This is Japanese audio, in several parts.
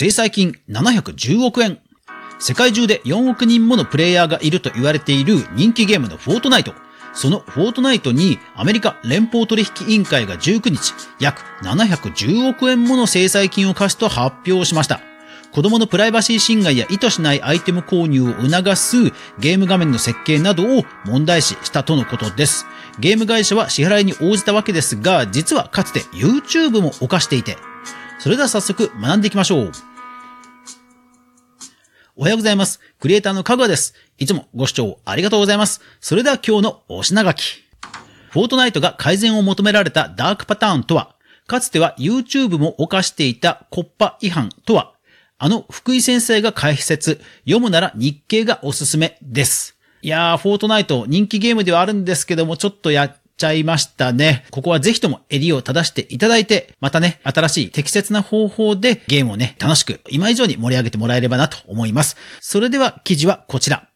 制裁金710億円。世界中で4億人ものプレイヤーがいると言われている人気ゲームのフォートナイト。そのフォートナイトにアメリカ連邦取引委員会が19日、約710億円もの制裁金を課すと発表しました。子供のプライバシー侵害や意図しないアイテム購入を促すゲーム画面の設計などを問題視したとのことです。ゲーム会社は支払いに応じたわけですが、実はかつて YouTube も犯していて、それでは早速学んでいきましょう。おはようございます。クリエイターのかぐわです。いつもご視聴ありがとうございます。それでは今日のお品書き。フォートナイトが改善を求められたダークパターンとは、かつては YouTube も犯していたコッパ違反とは、あの福井先生が解説、読むなら日経がおすすめです。いやー、フォートナイト人気ゲームではあるんですけども、ちょっとやちゃいましたね。ここはぜひとも襟を正していただいて、またね、新しい適切な方法でゲームをね、楽しく今以上に盛り上げてもらえればなと思います。それでは記事はこちら。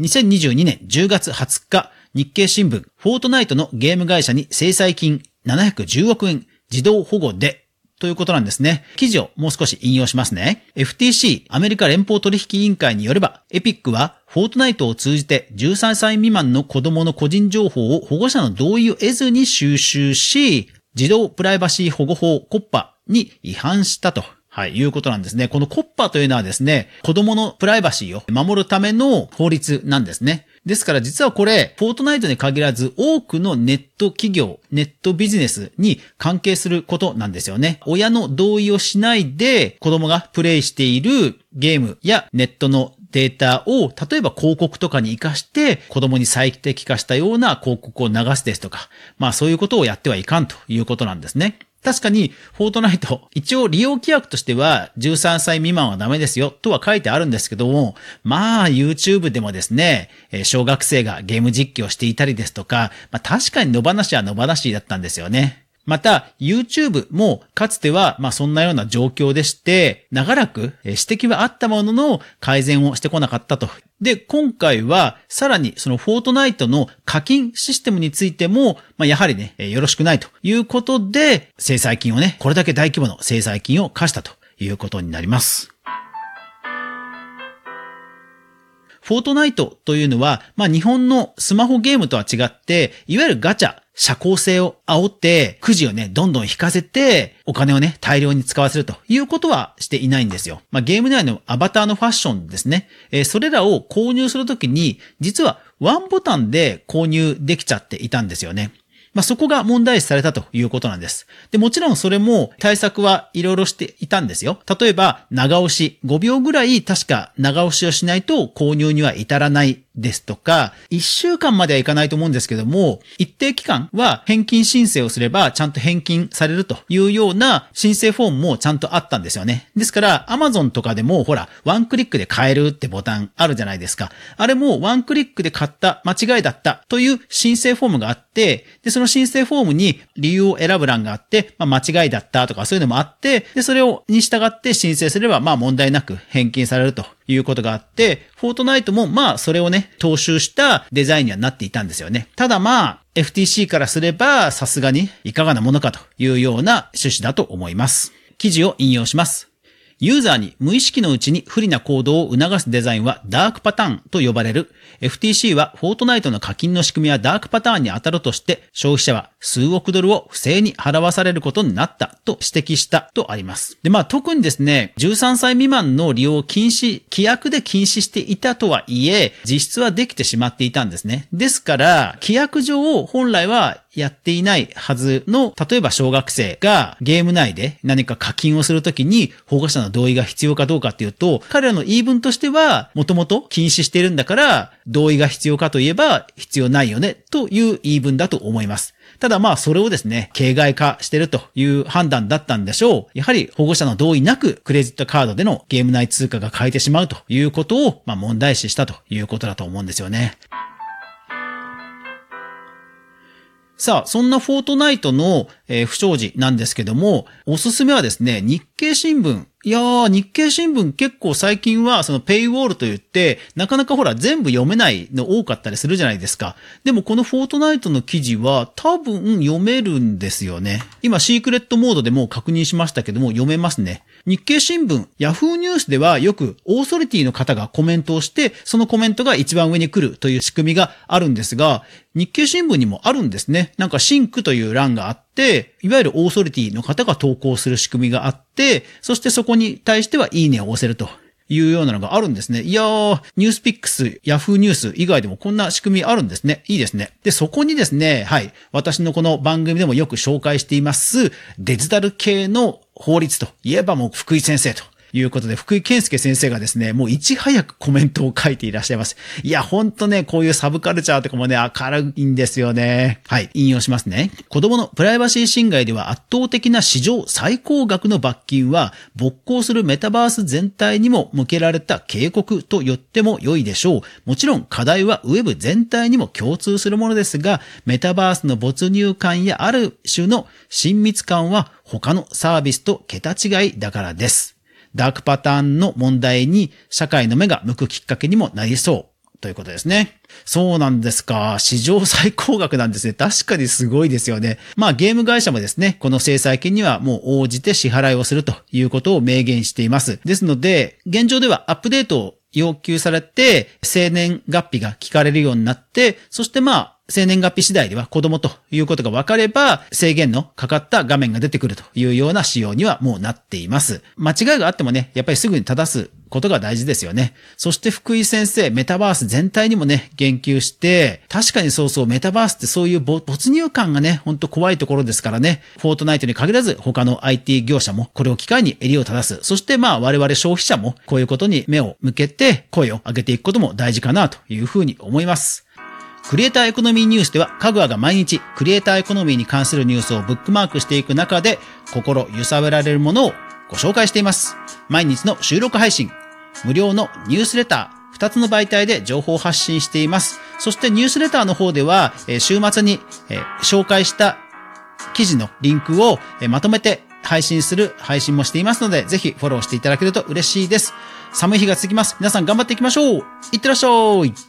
2022年10月20日、日経新聞、フォートナイトのゲーム会社に制裁金710億円自動保護でということなんですね。記事をもう少し引用しますね。FTC、アメリカ連邦取引委員会によれば、エピックは、フォートナイトを通じて13歳未満の子供の個人情報を保護者の同意を得ずに収集し、児童プライバシー保護法コッパに違反したと。はい、いうことなんですね。このコッパというのはですね、子供のプライバシーを守るための法律なんですね。ですから実はこれ、フォートナイトに限らず多くのネット企業、ネットビジネスに関係することなんですよね。親の同意をしないで子供がプレイしているゲームやネットのデータを、例えば広告とかに活かして、子供に最適化したような広告を流すですとか、まあそういうことをやってはいかんということなんですね。確かに、フォートナイト、一応利用規約としては、13歳未満はダメですよ、とは書いてあるんですけども、まあ、YouTube でもですね、小学生がゲーム実況していたりですとか、まあ確かに野放しは野放しだったんですよね。また、YouTube もかつては、まあそんなような状況でして、長らく指摘はあったものの改善をしてこなかったと。で、今回はさらにそのフォートナイトの課金システムについても、まあやはりね、よろしくないということで、制裁金をね、これだけ大規模の制裁金を課したということになります。フォートナイトというのは、まあ日本のスマホゲームとは違って、いわゆるガチャ、社交性を煽って、くじをね、どんどん引かせて、お金をね、大量に使わせるということはしていないんですよ。まあ、ゲーム内のアバターのファッションですね。えー、それらを購入するときに、実はワンボタンで購入できちゃっていたんですよね。まあ、そこが問題視されたということなんです。で、もちろんそれも対策はいろいろしていたんですよ。例えば、長押し。5秒ぐらい確か長押しをしないと購入には至らないですとか、1週間まではいかないと思うんですけども、一定期間は返金申請をすればちゃんと返金されるというような申請フォームもちゃんとあったんですよね。ですから、Amazon とかでもほら、ワンクリックで買えるってボタンあるじゃないですか。あれもワンクリックで買った間違いだったという申請フォームがあって、で、その申請フォームに理由を選ぶ欄があって、まあ、間違いだったとかそういうのもあって、で、それを、に従って申請すれば、まあ問題なく返金されるということがあって、フォートナイトもまあそれをね、踏襲したデザインにはなっていたんですよね。ただまあ、FTC からすればさすがにいかがなものかというような趣旨だと思います。記事を引用します。ユーザーに無意識のうちに不利な行動を促すデザインはダークパターンと呼ばれる。FTC はフォートナイトの課金の仕組みはダークパターンに当たるとして消費者は数億ドルを不正に払わされることになったと指摘したとあります。で、まあ特にですね、13歳未満の利用を禁止、規約で禁止していたとはいえ、実質はできてしまっていたんですね。ですから、規約上本来はやっていないはずの、例えば小学生がゲーム内で何か課金をするときに保護者の同意が必要かどうかっていうと、彼らの言い分としては、もともと禁止してるんだから、同意が必要かといえば必要ないよね、という言い分だと思います。ただまあそれをですね、形骸化してるという判断だったんでしょう。やはり保護者の同意なくクレジットカードでのゲーム内通貨が変えてしまうということを、まあ問題視したということだと思うんですよね。さあ、そんなフォートナイトの、不祥事なんですけども、おすすめはですね、日経新聞いやー、日経新聞結構最近はそのペイウォールと言って、なかなかほら全部読めないの多かったりするじゃないですか。でもこのフォートナイトの記事は多分読めるんですよね。今シークレットモードでもう確認しましたけども読めますね。日経新聞、ヤフーニュースではよくオーソリティの方がコメントをして、そのコメントが一番上に来るという仕組みがあるんですが、日経新聞にもあるんですね。なんかシンクという欄があって、いわゆるオーソリティの方が投稿する仕組みがあって、そしてそこに対してはいいねを押せると。いうようなのがあるんですね。いやー、ニュースピックス、ヤフーニュース以外でもこんな仕組みあるんですね。いいですね。で、そこにですね、はい、私のこの番組でもよく紹介しています、デジタル系の法律といえばもう福井先生と。いうことで、福井健介先生がですね、もういち早くコメントを書いていらっしゃいます。いや、ほんとね、こういうサブカルチャーとかもね、明るいんですよね。はい、引用しますね。子供のプライバシー侵害では圧倒的な史上最高額の罰金は、勃興するメタバース全体にも向けられた警告と言っても良いでしょう。もちろん課題はウェブ全体にも共通するものですが、メタバースの没入感やある種の親密感は他のサービスと桁違いだからです。ダークパターンの問題に社会の目が向くきっかけにもなりそう。ということですね。そうなんですか。史上最高額なんですね。確かにすごいですよね。まあゲーム会社もですね、この制裁金にはもう応じて支払いをするということを明言しています。ですので、現状ではアップデートを要求されて、生年月日が聞かれるようになって、そしてまあ、生年月日次第では子供ということが分かれば、制限のかかった画面が出てくるというような仕様にはもうなっています。間違いがあってもね、やっぱりすぐに正すことが大事ですよね。そして福井先生、メタバース全体にもね、言及して、確かにそうそう、メタバースってそういう没入感がね、ほんと怖いところですからね、フォートナイトに限らず他の IT 業者もこれを機会に襟を正す。そしてまあ我々消費者もこういうことに目を向けて声を上げていくことも大事かなというふうに思います。クリエイターエコノミーニュースでは、かぐわが毎日クリエイターエコノミーに関するニュースをブックマークしていく中で、心揺さぶられるものをご紹介しています。毎日の収録配信、無料のニュースレター、二つの媒体で情報を発信しています。そしてニュースレターの方では、週末に紹介した記事のリンクをまとめて配信する配信もしていますので、ぜひフォローしていただけると嬉しいです。寒い日が続きます。皆さん頑張っていきましょういってらっしゃい